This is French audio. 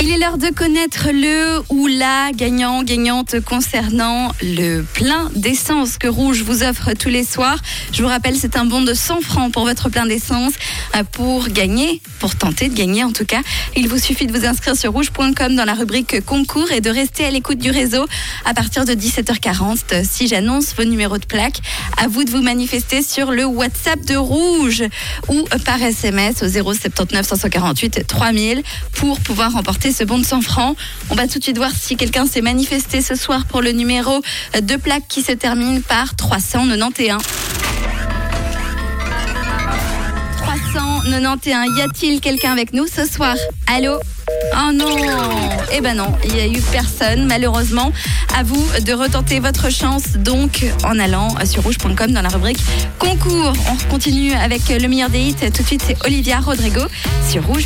Il est l'heure de connaître le ou la gagnant, gagnante concernant le plein d'essence que Rouge vous offre tous les soirs. Je vous rappelle, c'est un bon de 100 francs pour votre plein d'essence. Euh, Pour gagner, pour tenter de gagner en tout cas, il vous suffit de vous inscrire sur rouge.com dans la rubrique concours et de rester à l'écoute du réseau à partir de 17h40. Si j'annonce vos numéros de plaque, à vous de vous manifester sur le WhatsApp de Rouge ou par SMS au 079 548 3000 pour pouvoir ce bon de 100 francs. On va tout de suite voir si quelqu'un s'est manifesté ce soir pour le numéro de plaque qui se termine par 391. 391. Y a-t-il quelqu'un avec nous ce soir? Allô? Oh non Eh ben non, il n'y a eu personne malheureusement. À vous de retenter votre chance donc en allant sur rouge.com dans la rubrique concours. On continue avec le meilleur des hits. Tout de suite c'est Olivia Rodrigo sur Rouge.